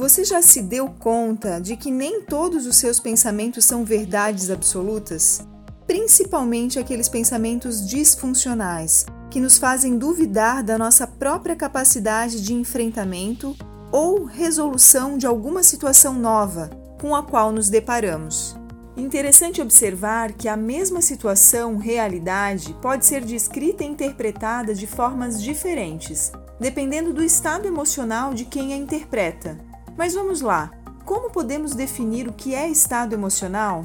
Você já se deu conta de que nem todos os seus pensamentos são verdades absolutas? Principalmente aqueles pensamentos disfuncionais, que nos fazem duvidar da nossa própria capacidade de enfrentamento ou resolução de alguma situação nova com a qual nos deparamos. Interessante observar que a mesma situação, realidade, pode ser descrita e interpretada de formas diferentes, dependendo do estado emocional de quem a interpreta. Mas vamos lá, como podemos definir o que é estado emocional?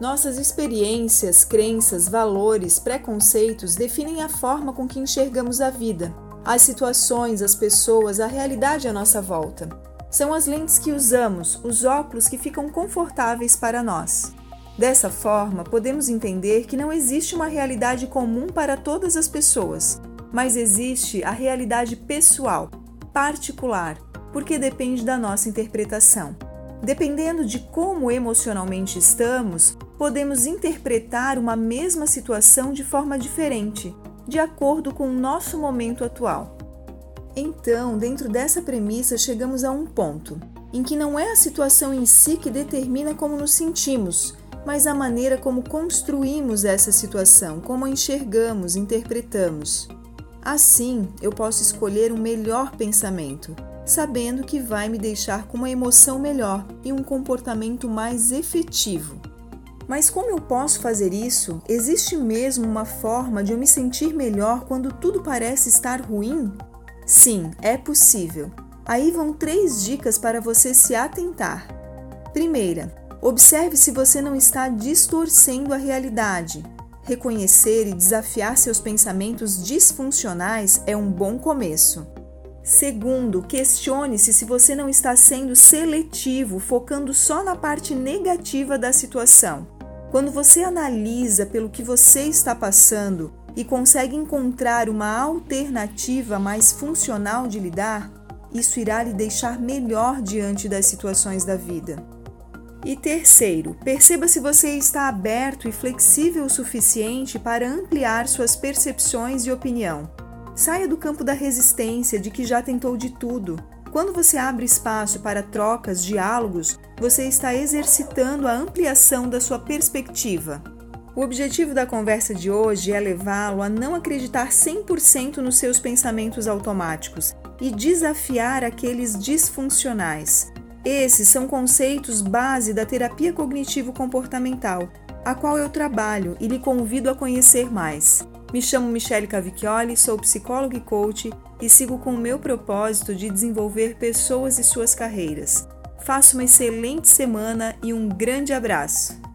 Nossas experiências, crenças, valores, preconceitos definem a forma com que enxergamos a vida, as situações, as pessoas, a realidade à nossa volta. São as lentes que usamos, os óculos que ficam confortáveis para nós. Dessa forma, podemos entender que não existe uma realidade comum para todas as pessoas, mas existe a realidade pessoal, particular, porque depende da nossa interpretação. Dependendo de como emocionalmente estamos, podemos interpretar uma mesma situação de forma diferente, de acordo com o nosso momento atual. Então, dentro dessa premissa, chegamos a um ponto em que não é a situação em si que determina como nos sentimos, mas a maneira como construímos essa situação, como a enxergamos, interpretamos. Assim, eu posso escolher um melhor pensamento, sabendo que vai me deixar com uma emoção melhor e um comportamento mais efetivo. Mas como eu posso fazer isso? Existe mesmo uma forma de eu me sentir melhor quando tudo parece estar ruim? Sim, é possível. Aí vão três dicas para você se atentar. Primeira, observe se você não está distorcendo a realidade. Reconhecer e desafiar seus pensamentos disfuncionais é um bom começo. Segundo, questione-se se você não está sendo seletivo, focando só na parte negativa da situação. Quando você analisa pelo que você está passando e consegue encontrar uma alternativa mais funcional de lidar, isso irá lhe deixar melhor diante das situações da vida. E terceiro, perceba se você está aberto e flexível o suficiente para ampliar suas percepções e opinião. Saia do campo da resistência, de que já tentou de tudo. Quando você abre espaço para trocas, diálogos, você está exercitando a ampliação da sua perspectiva. O objetivo da conversa de hoje é levá-lo a não acreditar 100% nos seus pensamentos automáticos e desafiar aqueles disfuncionais. Esses são conceitos base da terapia cognitivo-comportamental, a qual eu trabalho e lhe convido a conhecer mais. Me chamo Michele Cavicchioli, sou psicóloga e coach e sigo com o meu propósito de desenvolver pessoas e suas carreiras. Faça uma excelente semana e um grande abraço!